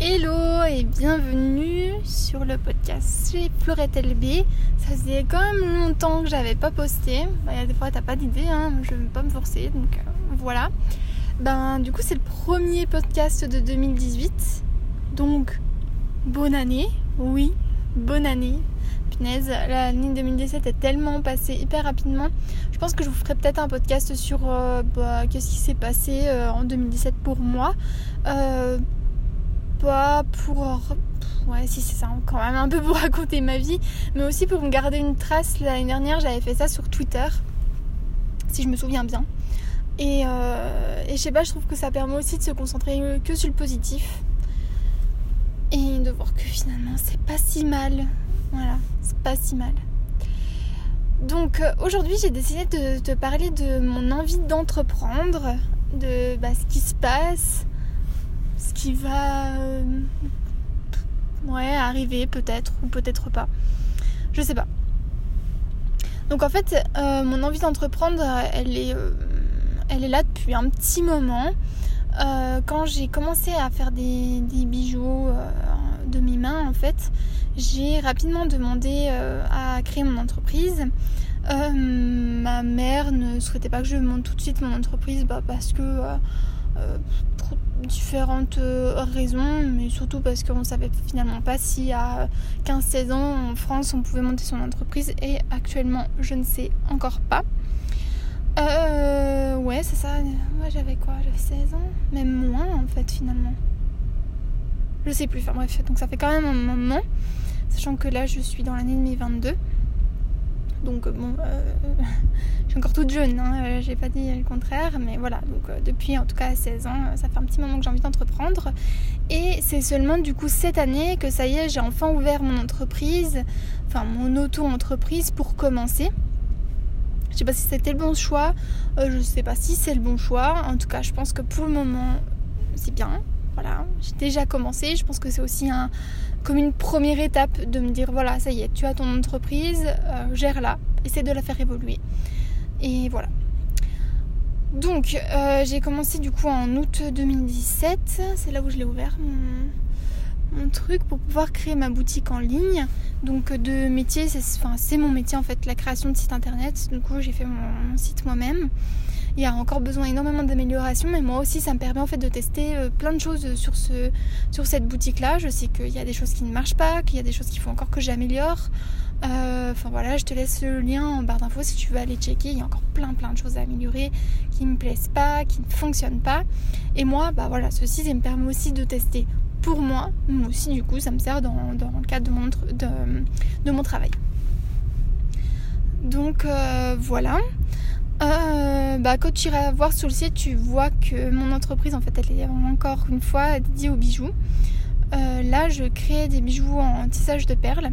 Hello et bienvenue sur le podcast chez Florette LB. Ça faisait quand même longtemps que j'avais pas posté. Bah, des fois t'as pas d'idée, hein. je vais pas me forcer, donc euh, voilà. Ben du coup c'est le premier podcast de 2018. Donc bonne année, oui, bonne année. Punaise, l'année 2017 est tellement passée hyper rapidement. Je pense que je vous ferai peut-être un podcast sur euh, bah, qu'est-ce qui s'est passé euh, en 2017 pour moi pas pour. Ouais, si c'est ça, quand même un peu pour raconter ma vie, mais aussi pour me garder une trace. L'année dernière, j'avais fait ça sur Twitter, si je me souviens bien. Et, euh, et je sais pas, je trouve que ça permet aussi de se concentrer que sur le positif. Et de voir que finalement, c'est pas si mal. Voilà, c'est pas si mal. Donc euh, aujourd'hui, j'ai décidé de te parler de mon envie d'entreprendre, de bah, ce qui se passe, ce qui va euh, arriver peut-être ou peut-être pas. Je sais pas. Donc en fait, euh, mon envie d'entreprendre, elle est, euh, elle est là depuis un petit moment. quand j'ai commencé à faire des, des bijoux de mes mains, en fait, j'ai rapidement demandé à créer mon entreprise. ma mère ne souhaitait pas que je monte tout de suite mon entreprise bah, parce que différentes euh, raisons, mais surtout parce qu'on ne savait finalement pas si à 15-16 ans en France on pouvait monter son entreprise et actuellement je ne sais encore pas. Euh, ouais, c'est ça. Moi j'avais quoi? J'avais 16 ans? Même moins en fait finalement. Je sais plus. Enfin bref, donc ça fait quand même un moment. Sachant que là je suis dans l'année de mes 22. Donc euh, bon, euh, je suis encore toute jeune, hein, euh, j'ai pas dit le contraire, mais voilà, donc depuis en tout cas 16 ans, ça fait un petit moment que j'ai envie d'entreprendre. Et c'est seulement du coup cette année que ça y est, j'ai enfin ouvert mon entreprise, enfin mon auto-entreprise pour commencer. Je sais pas si c'était le bon choix, je sais pas si c'est le bon choix, en tout cas je pense que pour le moment c'est bien, voilà, j'ai déjà commencé. Je pense que c'est aussi un, comme une première étape de me dire voilà, ça y est, tu as ton entreprise, euh, gère-la, essaie de la faire évoluer. Et voilà. Donc, euh, j'ai commencé du coup en août 2017. C'est là où je l'ai ouvert truc pour pouvoir créer ma boutique en ligne. Donc, de métier, c'est mon métier en fait, la création de site internet. Du coup, j'ai fait mon site moi-même il y a encore besoin énormément d'amélioration, mais moi aussi ça me permet en fait de tester euh, plein de choses sur, ce, sur cette boutique là. Je sais qu'il y a des choses qui ne marchent pas, qu'il y a des choses qu'il faut encore que j'améliore. Euh, enfin voilà, je te laisse le lien en barre d'infos si tu veux aller checker. Il y a encore plein plein de choses à améliorer qui ne me plaisent pas, qui ne fonctionnent pas. Et moi, bah voilà, ceci ça me permet aussi de tester pour moi, aussi du coup ça me sert dans, le cadre de mon, de, mon travail. Donc euh, voilà. Euh, bah, quand tu iras voir sur le site, tu vois que mon entreprise, en fait, elle est encore une fois dédiée aux bijoux. Euh, là, je crée des bijoux en tissage de perles.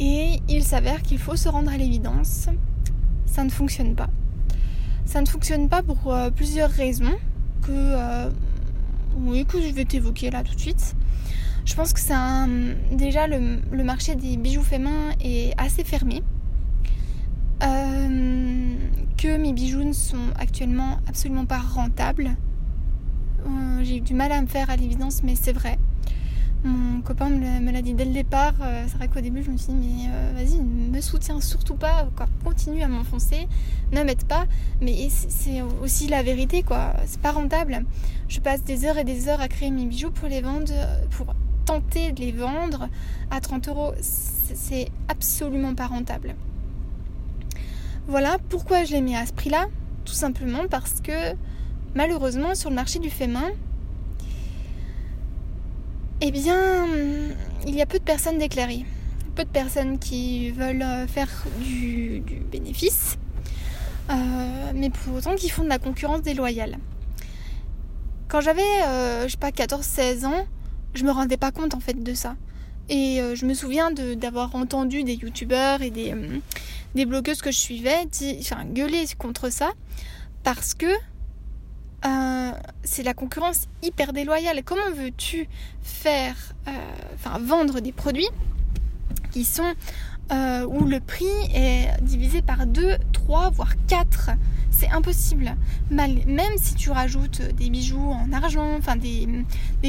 Et il s'avère qu'il faut se rendre à l'évidence. Ça ne fonctionne pas. Ça ne fonctionne pas pour plusieurs raisons que, oui, que je vais t'évoquer là tout de suite. Je pense que c'est déjà le, marché des bijoux faits main est assez fermé. Euh, que mes bijoux ne sont actuellement absolument pas rentables. Euh, j'ai eu du mal à me faire à l'évidence, mais c'est vrai. Mon copain me l'a dit dès le départ. Euh, c'est vrai qu'au début, je me suis dit, mais vas-y, ne me soutiens surtout pas. Quoi. Continue à m'enfoncer. Ne m'aide pas. Mais c'est aussi la vérité, quoi. C'est pas rentable. Je passe des heures et des heures à créer mes bijoux pour les vendre, pour tenter de les vendre à 30 euros. C'est absolument pas rentable. Voilà pourquoi je l'ai mis à ce prix-là. Tout simplement parce que malheureusement sur le marché du fait main, eh bien, il y a peu de personnes déclarées. Peu de personnes qui veulent euh, faire du, bénéfice, euh, mais pour autant qui font de la concurrence déloyale. Quand j'avais, euh, je sais pas, 14-16 ans, je me rendais pas compte en fait de ça. Et je me souviens d'avoir entendu des youtubeurs et des, blogueuses que je suivais gueuler contre ça parce que euh, c'est la concurrence hyper déloyale. Comment veux-tu faire, euh, vendre des produits qui sont euh, où le prix est divisé par 2, 3 voire 4 c'est impossible. même si tu rajoutes des bijoux en argent, enfin des,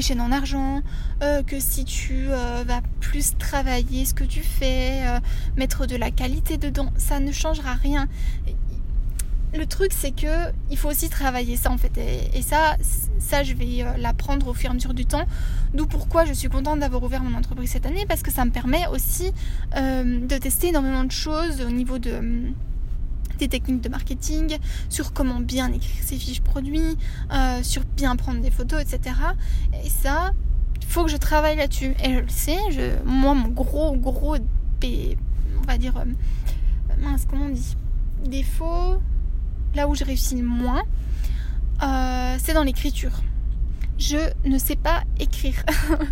chaînes en argent, que si tu vas plus travailler ce que tu fais, mettre de la qualité dedans, ça ne changera rien. Le truc c'est que il faut aussi travailler ça en fait et, ça ça je vais l'apprendre au fur et à mesure du temps. D'où pourquoi je suis contente d'avoir ouvert mon entreprise cette année parce que ça me permet aussi de tester énormément de choses au niveau de des techniques de marketing, sur comment bien écrire ses fiches produits, euh, sur bien prendre des photos, etc. Et ça, il faut que je travaille là-dessus. Et je le sais, moi, mon gros, gros, on va dire, euh, mince, comment on dit? Défaut, là où je réussis le moins, euh, c'est dans l'écriture. Je ne sais pas écrire.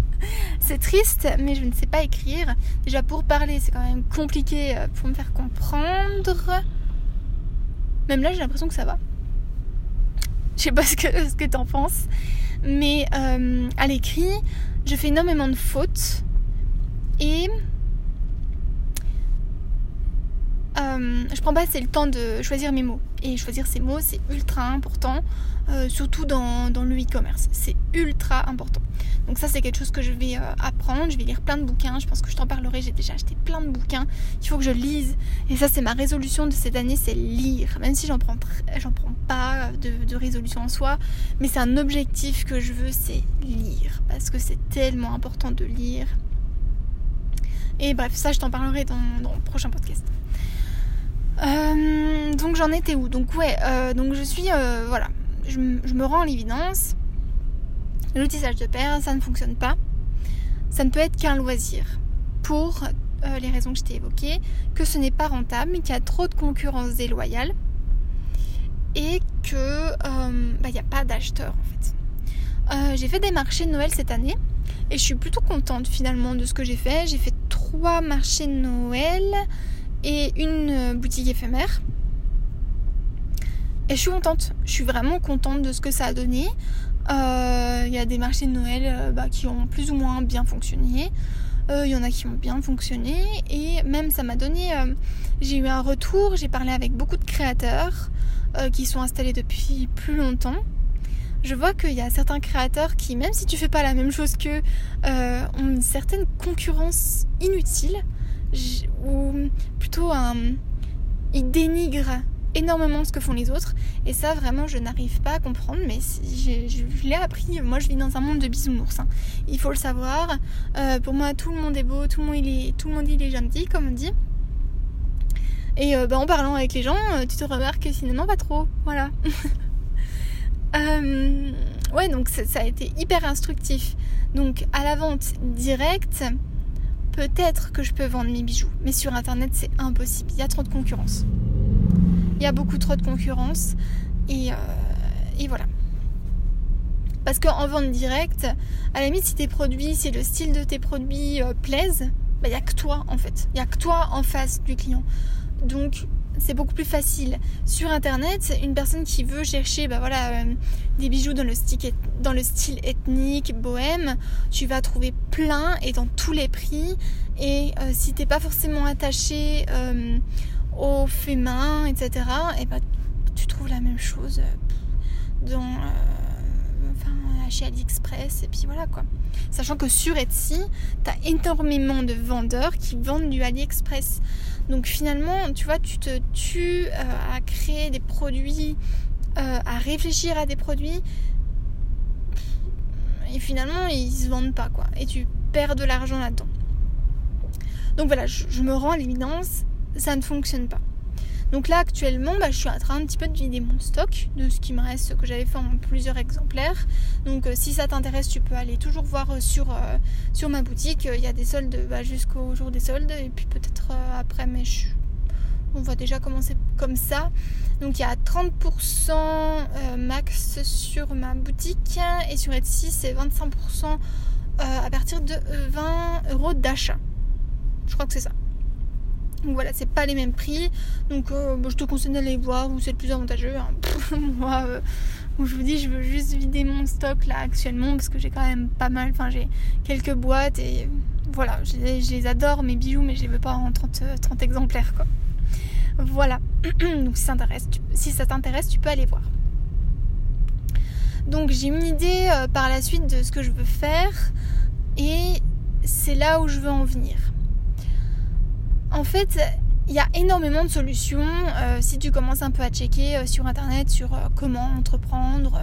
c'est triste, mais je ne sais pas écrire. Déjà pour parler, c'est quand même compliqué pour me faire comprendre. Même là, j'ai l'impression que ça va. Je sais pas ce que, ce que t'en penses. Mais euh, à l'écrit, je fais énormément de fautes. Et euh, je prends pas assez le temps de choisir mes mots. Et choisir ces mots, c'est ultra important. Euh, surtout dans, dans le e-commerce. C'est ultra important. Donc ça c'est quelque chose que je vais euh, apprendre, je vais lire plein de bouquins, je pense que je t'en parlerai, j'ai déjà acheté plein de bouquins, il faut que je lise. Et ça c'est ma résolution de cette année, c'est lire. Même si j'en prends, prends pas de, résolution en soi, mais c'est un objectif que je veux, c'est lire. Parce que c'est tellement important de lire. Et bref, ça je t'en parlerai dans, le prochain podcast. Euh, donc j'en étais où? Donc ouais, donc je suis voilà, je, me rends à l'évidence, le tissage de perles, ça ne fonctionne pas. Ça ne peut être qu'un loisir. Pour euh, les raisons que je t'ai évoquées, que ce n'est pas rentable, qu'il y a trop de concurrence déloyale et que euh, bah, il n'y a pas d'acheteurs en fait. Euh, j'ai fait des marchés de Noël cette année et je suis plutôt contente finalement de ce que j'ai fait. J'ai fait trois marchés de Noël et une boutique éphémère. Et je suis contente, je suis vraiment contente de ce que ça a donné. Euh, il y a des marchés de Noël euh, bah, qui ont plus ou moins bien fonctionné. Euh, il y en a qui ont bien fonctionné. Et même ça m'a donné... j'ai eu un retour, j'ai parlé avec beaucoup de créateurs qui sont installés depuis plus longtemps. Je vois qu'il y a certains créateurs qui, même si tu fais pas la même chose qu'eux, ont une certaine concurrence inutile. Ou plutôt un... Ils dénigrent énormément ce que font les autres. Et ça, vraiment, je n'arrive pas à comprendre. Mais je, l'ai appris. Moi, je vis dans un monde de bisounours. Hein. Il faut le savoir. Euh, pour moi, tout le monde est beau, tout le monde, il est, tout le monde il est gentil, comme on dit. Et euh, bah, en parlant avec les gens, euh, tu te remarques que finalement, pas trop. Voilà. ouais, donc ça a été hyper instructif. Donc, à la vente directe, peut-être que je peux vendre mes bijoux. Mais sur Internet, c'est impossible. Il y a trop de concurrence il y a beaucoup trop de concurrence. Et, euh, voilà. Parce qu'en vente directe, à la limite, si tes produits, si le style de tes produits euh, plaisent, bah, il n'y a que toi en fait. Il n'y a que toi en face du client. Donc c'est beaucoup plus facile. Sur internet, une personne qui veut chercher bah, euh, des bijoux dans le, style, ethnique, bohème, tu vas trouver plein et dans tous les prix. Et si t'es pas forcément attaché au fait etc. Et bah tu trouves la même chose euh, dans euh, enfin, chez AliExpress et puis voilà quoi. Sachant que sur Etsy, tu as énormément de vendeurs qui vendent du AliExpress. Donc finalement, tu vois, tu te tues euh, à créer des produits, à réfléchir à des produits et finalement ils se vendent pas quoi. Et tu perds de l'argent là-dedans. Donc voilà, je me rends à l'évidence, ça ne fonctionne pas. Donc là actuellement bah, je suis en train un petit peu de vider mon stock de ce qui me reste, que j'avais fait en plusieurs exemplaires. Donc euh, si ça t'intéresse tu peux aller toujours voir euh, sur, euh, sur ma boutique. Il y a des soldes bah, jusqu'au jour des soldes et puis peut-être après mais on va déjà commencer comme ça. Donc il y a 30% max sur ma boutique et sur Etsy c'est 25% à partir de 20 euros d'achat. Je crois que c'est ça. Donc voilà, c'est pas les mêmes prix. Donc euh, je te conseille d'aller voir où c'est le plus avantageux. Hein. Moi, euh, je vous dis, je veux juste vider mon stock là actuellement parce que j'ai quand même pas mal. Enfin, j'ai quelques boîtes et voilà, je, les adore mes bijoux, mais je les veux pas en 30, 30 exemplaires quoi. Voilà. Donc si ça t'intéresse, tu, peux aller voir. Donc j'ai une idée euh, par la suite de ce que je veux faire et c'est là où je veux en venir. En fait, il y a énormément de solutions euh, si tu commences un peu à checker euh, sur internet sur comment entreprendre,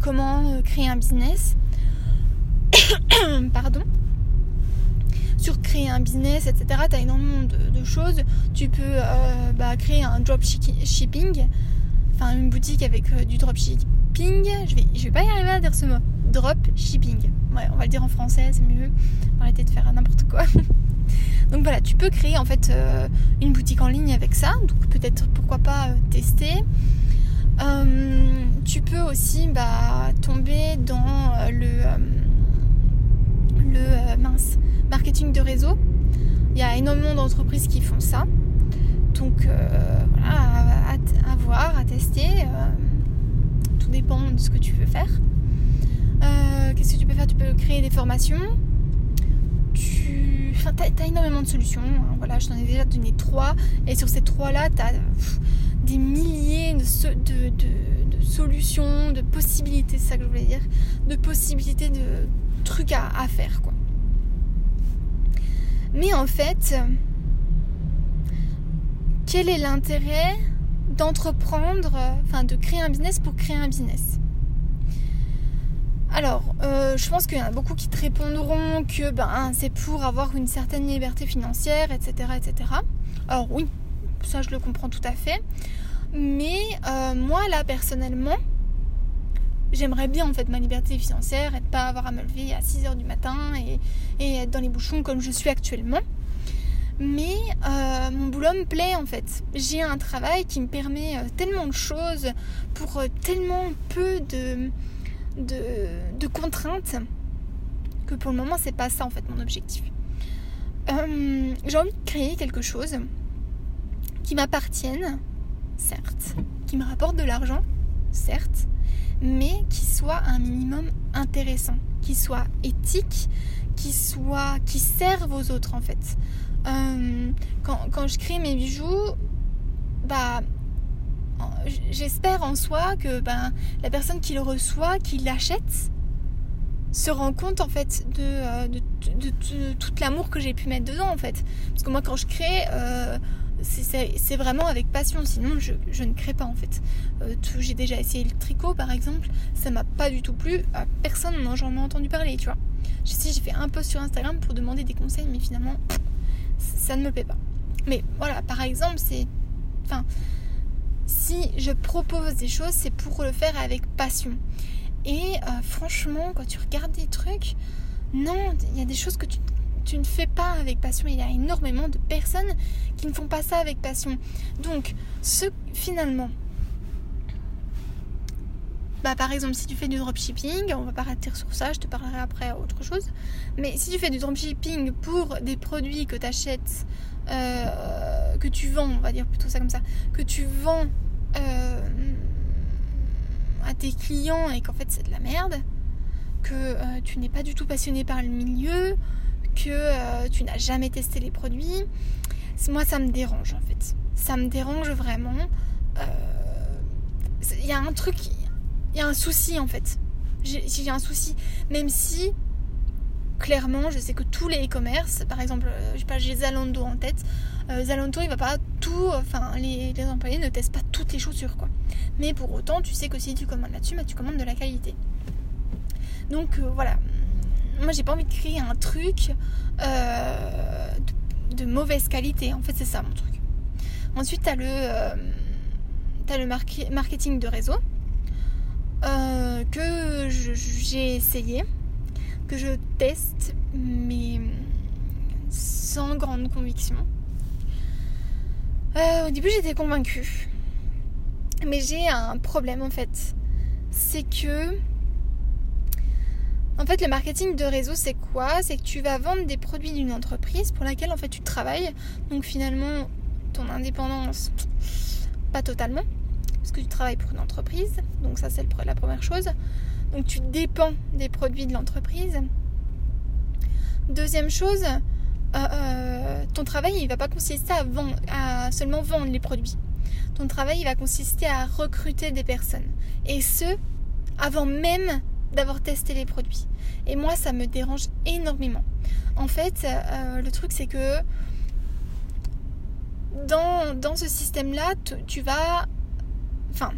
comment créer un business. Pardon sur créer un business, etc. Tu as énormément de, choses. Tu peux euh, bah, créer un dropshipping, enfin une boutique avec euh, du dropshipping. Je vais, je vais pas y arriver à dire ce mot. Dropshipping. Ouais, on va le dire en français, c'est mieux. Arrêter de faire n'importe quoi. Donc voilà, tu peux créer en fait euh, une boutique en ligne avec ça. Donc peut-être pourquoi pas tester. tu peux aussi bah, tomber dans le, le mince marketing de réseau. Il y a énormément d'entreprises qui font ça. Donc euh, voilà, à, voir, à tester. Euh, tout dépend de ce que tu veux faire. Euh, qu'est-ce que tu peux faire? Tu peux créer des formations. Tu enfin, as, énormément de solutions. Hein. Voilà, je t'en ai déjà donné trois. Et sur ces trois-là, tu as des milliers de, de, solutions, de possibilités, c'est ça que je voulais dire. De possibilités de trucs à, à faire, quoi. Mais en fait, quel est l'intérêt d'entreprendre, enfin de créer un business pour créer un business? Alors, euh, je pense qu'il y en a beaucoup qui te répondront que ben, c'est pour avoir une certaine liberté financière, etc., etc. Alors oui, ça je le comprends tout à fait. Mais euh, moi là personnellement, j'aimerais bien en fait ma liberté financière et pas avoir à me lever à 6h du matin et, être dans les bouchons comme je suis actuellement. Mais euh, mon boulot me plaît en fait. J'ai un travail qui me permet tellement de choses pour tellement peu de, de, contraintes que pour le moment c'est pas ça en fait mon objectif. J'ai envie de créer quelque chose qui m'appartienne, certes, qui me rapporte de l'argent, certes, mais qui soit un minimum intéressant, qui soit éthique, qui soit qui serve aux autres en fait. Euh, quand, je crée mes bijoux, bah j'espère en soi que ben, la personne qui le reçoit, qui l'achète, se rend compte en fait de, euh, de, tout l'amour que j'ai pu mettre dedans en fait. Parce que moi quand je crée, euh, c'est vraiment avec passion, sinon je, ne crée pas en fait. Euh, j'ai déjà essayé le tricot par exemple, ça m'a pas du tout plu, personne n'en j'en ai entendu parler, tu vois. Je j'ai fait un post sur Instagram pour demander des conseils, mais finalement, ça ne me plaît pas. Mais voilà, par exemple, c'est. Enfin, si je propose des choses, c'est pour le faire avec passion. Et euh, franchement, quand tu regardes des trucs, non, il y a des choses que tu ne fais pas avec passion. Il y a énormément de personnes qui ne font pas ça avec passion. Donc, ce, finalement, bah, par exemple, si tu fais du dropshipping, on va pas arrêter sur ça, je te parlerai après autre chose. Mais si tu fais du dropshipping pour des produits que tu achètes, euh, que tu vends, on va dire plutôt ça comme ça, que tu vends euh, à tes clients et qu'en fait c'est de la merde, que euh, tu n'es pas du tout passionné par le milieu, que euh, tu n'as jamais testé les produits. Moi, ça me dérange en fait. Ça me dérange vraiment. Il y a un truc, il y a un souci en fait. J'ai un souci, même si clairement, je sais que tous les e-commerce, par exemple, je sais pas, j'ai Zalando en tête. Zalando, il va pas enfin, les, employés ne testent pas toutes les chaussures, quoi. Mais pour autant, tu sais que si tu commandes là-dessus, bah, tu commandes de la qualité. Donc voilà, moi j'ai pas envie de créer un truc euh, de, mauvaise qualité. En fait, c'est ça mon truc. Ensuite, tu as le, euh, le marketing de réseau euh, que j'ai essayé, que je teste, mais sans grande conviction. Au début, j'étais convaincue. Mais j'ai un problème en fait. C'est que en fait, le marketing de réseau, c'est quoi? C'est que tu vas vendre des produits d'une entreprise pour laquelle en fait tu travailles. Donc finalement, ton indépendance, pas totalement, parce que tu travailles pour une entreprise. Donc ça, c'est la première chose. Donc tu dépends des produits de l'entreprise. Deuxième chose, ton travail, il va pas consister à, vendre, à seulement vendre les produits. Ton travail, il va consister à recruter des personnes. Et ce, avant même d'avoir testé les produits. Et moi, ça me dérange énormément. En fait, le truc, c'est que dans, dans ce système-là, tu vas... Enfin,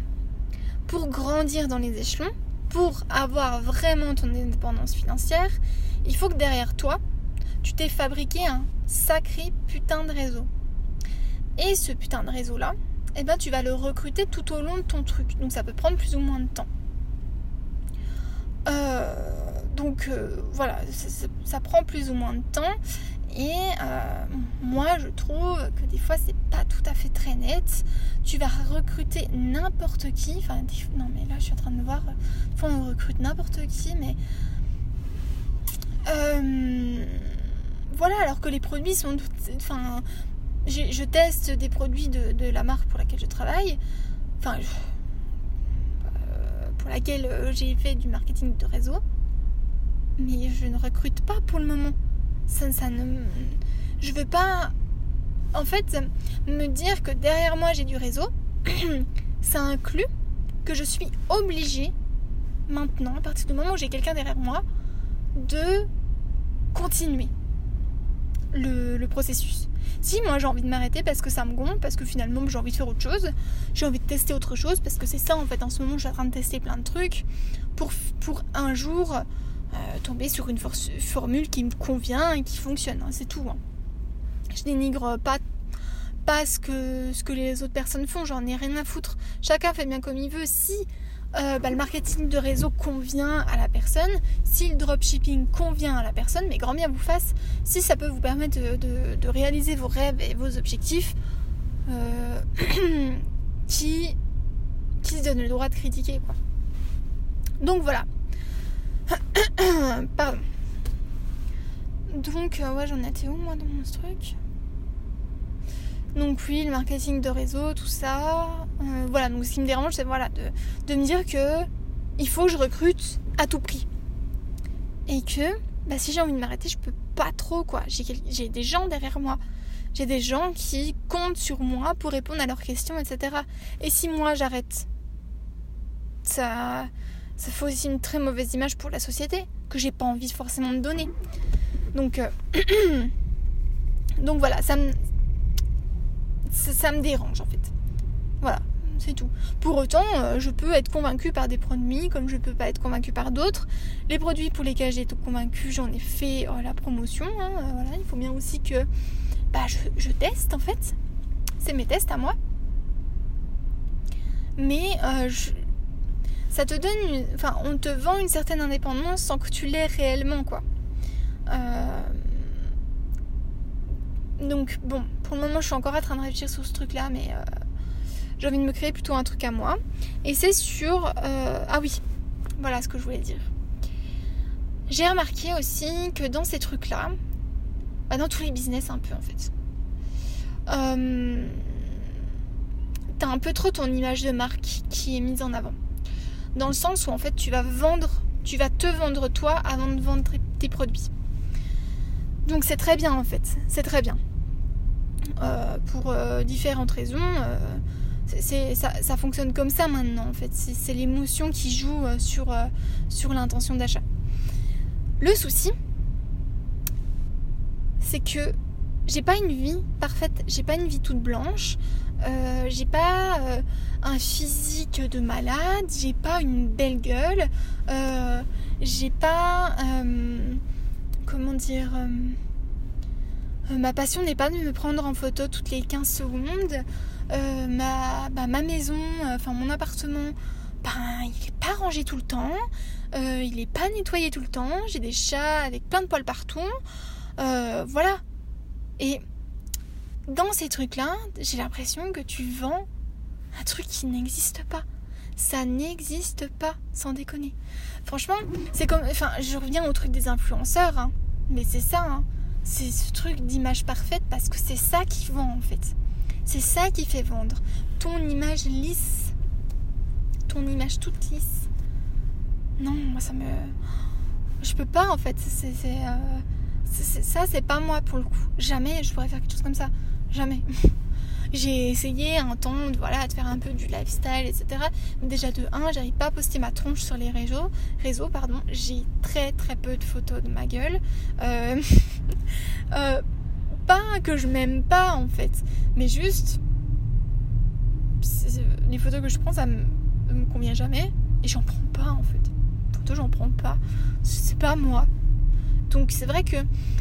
pour grandir dans les échelons, pour avoir vraiment ton indépendance financière, il faut que derrière toi, tu t'es fabriqué un sacré putain de réseau. Et ce putain de réseau-là, eh ben, tu vas le recruter tout au long de ton truc. Donc ça peut prendre plus ou moins de temps. Euh, donc euh, voilà, ça, prend plus ou moins de temps. Et euh, moi, je trouve que des fois, c'est pas tout à fait très net. Tu vas recruter n'importe qui. Enfin, non, mais là, je suis en train de voir. Des fois, on recrute n'importe qui, mais. Voilà, alors que les produits sont. Enfin, je teste des produits de, la marque pour laquelle je travaille. Enfin, euh, pour laquelle j'ai fait du marketing de réseau. Mais je ne recrute pas pour le moment ça, ça ne. Je veux pas. En fait, me dire que derrière moi j'ai du réseau, ça inclut que je suis obligée, maintenant, à partir du moment où j'ai quelqu'un derrière moi, de continuer le, processus. Si moi j'ai envie de m'arrêter parce que ça me gonfle, parce que finalement j'ai envie de faire autre chose, j'ai envie de tester autre chose, parce que c'est ça en fait, en ce moment je suis en train de tester plein de trucs pour, pour un jour euh, tomber sur une formule qui me convient et qui fonctionne. Hein, c'est tout. Hein. Je dénigre pas, pas ce, que, ce que les autres personnes font, j'en ai rien à foutre. Chacun fait bien comme il veut. Si euh, bah, le marketing de réseau convient à la personne, si le dropshipping convient à la personne, mais grand bien vous fasse, si ça peut vous permettre de, réaliser vos rêves et vos objectifs, euh, qui, se donne le droit de critiquer. Quoi. Donc voilà, Pardon. Donc, euh, ouais, j'en étais où moi dans mon truc? Donc, oui, le marketing de réseau, tout ça. Euh, voilà, donc ce qui me dérange, c'est voilà, de, me dire que il faut que je recrute à tout prix. Et que, bah, si j'ai envie de m'arrêter, je peux pas trop, quoi. J'ai des gens derrière moi. J'ai des gens qui comptent sur moi pour répondre à leurs questions, etc. Et si moi j'arrête, ça ça fait aussi une très mauvaise image pour la société que j'ai pas envie forcément de donner. Donc, euh, donc voilà, ça me, ça, me dérange en fait. Voilà, c'est tout. Pour autant, euh, je peux être convaincue par des produits comme je peux pas être convaincue par d'autres. Les produits pour lesquels j'ai été convaincue, j'en ai fait euh, la promotion. Hein, voilà, il faut bien aussi que bah, je, teste en fait. C'est mes tests à moi. Mais ça te donne, enfin, on te vend une certaine indépendance sans que tu l'aies réellement, quoi. Euh, donc bon, pour le moment, je suis encore en train de réfléchir sur ce truc-là, mais euh, j'ai envie de me créer plutôt un truc à moi. Et c'est sur, euh, ah oui, voilà ce que je voulais dire. J'ai remarqué aussi que dans ces trucs-là, bah, dans tous les business un peu en fait, t'as un peu trop ton image de marque qui est mise en avant dans le sens où en fait tu vas vendre, tu vas te vendre toi avant de vendre tes produits. Donc c'est très bien en fait, c'est très bien. Euh, pour euh, différentes raisons, euh, ça, fonctionne comme ça maintenant en fait. C'est, l'émotion qui joue sur, sur l'intention d'achat. Le souci, c'est que j'ai pas une vie parfaite, j'ai pas une vie toute blanche, j'ai pas un physique de malade, j'ai pas une belle gueule, j'ai pas. comment dire. Ma passion n'est pas de me prendre en photo toutes les 15 secondes. ma, bah, ma maison, enfin mon appartement, ben, il est pas rangé tout le temps. il est pas nettoyé tout le temps. J'ai des chats avec plein de poils partout. voilà. Et dans ces trucs-là, j'ai l'impression que tu vends un truc qui n'existe pas. Ça n'existe pas, sans déconner. Franchement, c'est comme. Enfin, je reviens au truc des influenceurs, hein. mais c'est ça, hein. C'est ce truc d'image parfaite parce que c'est ça qui vend en fait. C'est ça qui fait vendre. Ton image lisse, ton image toute lisse. Non, moi ça me. Je peux pas en fait. Euh, ça, c'est pas moi pour le coup. Jamais je pourrais faire quelque chose comme ça. Jamais. J'ai essayé un temps de, voilà, de faire un peu du lifestyle, etc. déjà de 1, j'arrive pas à poster ma tronche sur les réseaux. réseaux pardon. J'ai très très peu de photos de ma gueule. Euh, euh, pas que je m'aime pas en fait, mais juste les photos que je prends ça me, me convient jamais et j'en prends pas en fait. Photos j'en prends pas. C'est pas moi. Donc c'est vrai que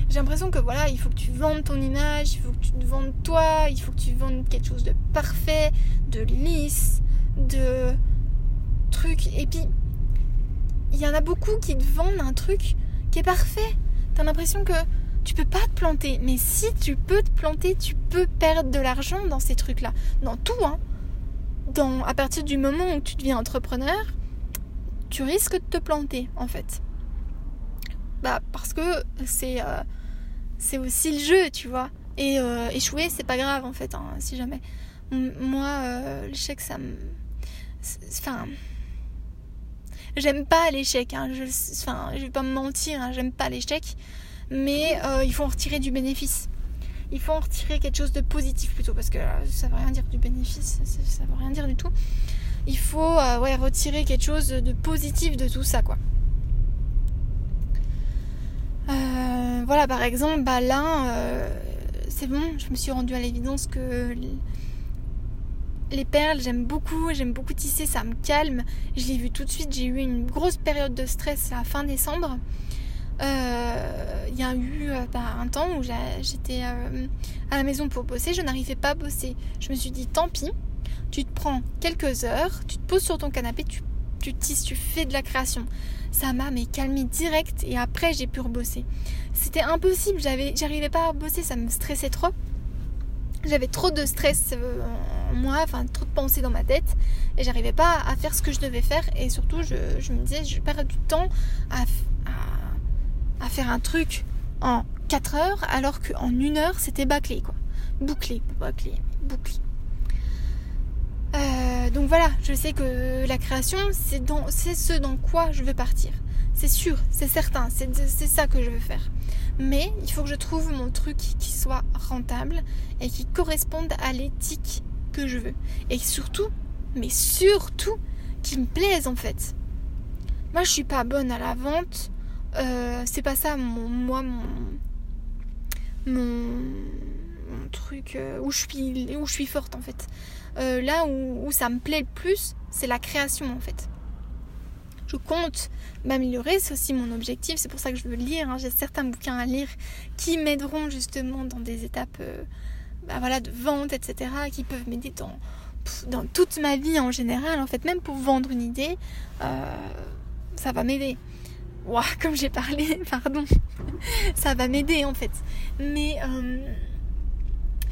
j'ai l'impression que voilà, il faut que tu vendes ton image, il faut que tu te vendes toi, il faut que tu vendes quelque chose de parfait, de lisse, de truc. Et puis, il y en a beaucoup qui te vendent un truc qui est parfait. T'as l'impression que tu peux pas te planter. Mais si tu peux te planter, tu peux perdre de l'argent dans ces trucs-là. Dans tout, hein. Dans, à partir du moment où tu deviens entrepreneur, tu risques de te planter, en fait. Bah, parce que c'est euh, c'est aussi le jeu, tu vois. Et euh, échouer, c'est pas grave en fait, hein, si jamais. Moi, euh, l'échec, ça me. Enfin. J'aime pas l'échec, hein, je, enfin, je vais pas me mentir, hein, j'aime pas l'échec. Mais il faut en retirer du bénéfice. Il faut en retirer quelque chose de positif plutôt, parce que ça veut rien dire du bénéfice, ça, ça veut rien dire du tout. Il faut ouais, retirer quelque chose de positif de tout ça, quoi. Euh, voilà, par exemple, bah là, euh, c'est bon, je me suis rendue à l'évidence que les perles, j'aime beaucoup, j'aime beaucoup tisser, ça me calme. Je l'ai vu tout de suite, j'ai eu une grosse période de stress à fin décembre. Euh, il y a eu bah, un temps où j'étais à la maison pour bosser, je n'arrivais pas à bosser. Je me suis dit, tant pis, tu te prends quelques heures, tu te poses sur ton canapé, tu, tu tisses, tu fais de la création ça m'a mais calmé direct et après j'ai pu rebosser. C'était impossible, j'arrivais pas à bosser, ça me stressait trop. J'avais trop de stress euh, en moi, enfin trop de pensées dans ma tête et j'arrivais pas à faire ce que je devais faire et surtout je, me disais je perds du temps à, à, faire un truc en 4 heures alors qu'en 1 heure c'était bâclé quoi. Bouclé, bâclé, bouclé. Euh, donc voilà, je sais que la création, c'est, ce dans quoi je veux partir. C'est sûr, c'est certain, c'est, c'est ça que je veux faire. Mais il faut que je trouve mon truc qui soit rentable et qui corresponde à l'éthique que je veux. Et surtout, mais surtout, qui me plaise en fait. Moi, je suis pas bonne à la vente. Euh, c'est pas ça, mon, moi, mon, mon, truc euh, où je suis, où je suis forte en fait. Euh, là où, ça me plaît le plus, c'est la création en fait. Je compte m'améliorer, c'est aussi mon objectif, c'est pour ça que je veux lire. Hein. J'ai certains bouquins à lire qui m'aideront justement dans des étapes euh, bah voilà, de vente, etc., qui peuvent m'aider dans, toute ma vie en général. En fait, même pour vendre une idée, ça va m'aider. Ouah, comme j'ai parlé, pardon, ça va m'aider en fait. Mais,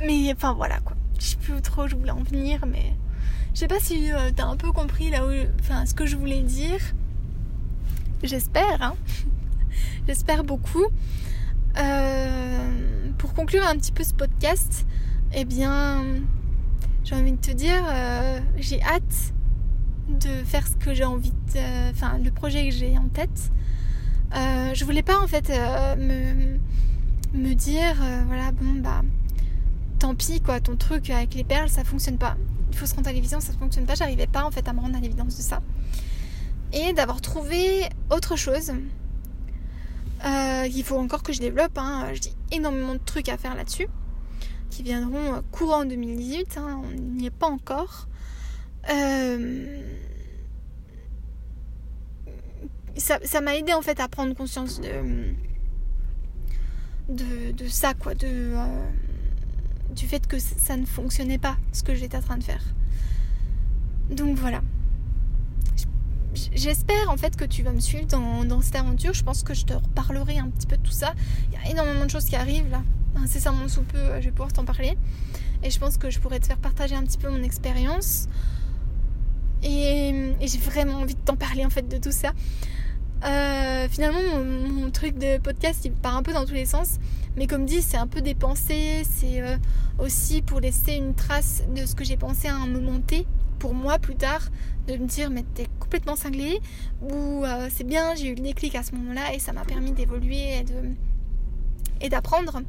mais enfin voilà quoi je sais plus trop où je voulais en venir, mais je sais pas si euh, t'as un peu compris là où, enfin, ce que je voulais dire. J'espère, hein. J'espère beaucoup. Euh, pour conclure un petit peu ce podcast, eh bien, j'ai envie de te dire, euh, j'ai hâte de faire ce que j'ai envie de, enfin, le projet que j'ai en tête. je voulais pas en fait me, me dire, voilà, bon bah tant pis quoi, ton truc avec les perles ça fonctionne pas. Il faut se rendre à l'évidence, ça fonctionne pas. J'arrivais pas en fait à me rendre à l'évidence de ça. Et d'avoir trouvé autre chose. Euh, il faut encore que je développe. Hein. J'ai énormément de trucs à faire là-dessus. Qui viendront euh, courant 2018. Hein. On n'y est pas encore. Euh, ça m'a aidé en fait à prendre conscience de, de, de ça quoi. De du fait que ça ne fonctionnait pas ce que j'étais en train de faire. Donc voilà. J'espère en fait que tu vas me suivre dans, cette aventure. Je pense que je te reparlerai un petit peu de tout ça. Il y a énormément de choses qui arrivent là. Incessamment sous peu, je vais pouvoir t'en parler. Et je pense que je pourrais te faire partager un petit peu mon expérience. Et, j'ai vraiment envie de t'en parler en fait de tout ça. Euh, finalement, mon, truc de podcast, il part un peu dans tous les sens. Mais comme dit, c'est un peu des pensées. C'est euh, aussi pour laisser une trace de ce que j'ai pensé à un moment T. Pour moi, plus tard, de me dire, mais t'es complètement cinglé. Ou euh, c'est bien, j'ai eu le déclic à ce moment-là et ça m'a permis d'évoluer et d'apprendre.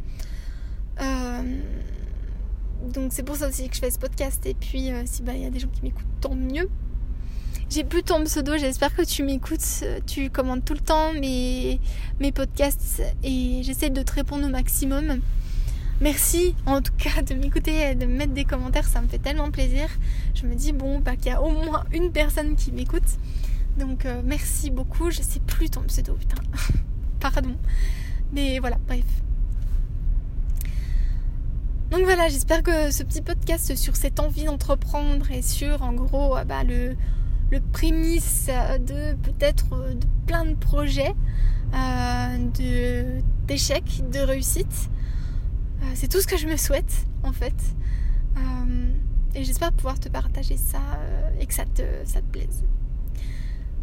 donc c'est pour ça aussi que je fais ce podcast. Et puis si bah, y a des gens qui m'écoutent, tant mieux. J'ai plus ton pseudo, j'espère que tu m'écoutes. Tu commandes tout le temps mes, mes podcasts et j'essaie de te répondre au maximum. Merci en tout cas de m'écouter et de mettre des commentaires, ça me fait tellement plaisir. Je me dis bon bah qu'il y a au moins une personne qui m'écoute. Donc euh, merci beaucoup, je sais plus ton pseudo, putain. Pardon. Mais voilà, bref. Donc voilà, j'espère que ce petit podcast sur cette envie d'entreprendre et sur en gros bah, le, le prémisse de peut-être de plein de projets, euh, d'échecs, de réussites. Euh, c'est tout ce que je me souhaite en fait. Euh, et j'espère pouvoir te partager ça et que ça te, ça te plaise.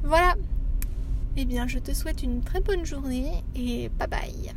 Voilà. Eh bien, je te souhaite une très bonne journée et bye bye.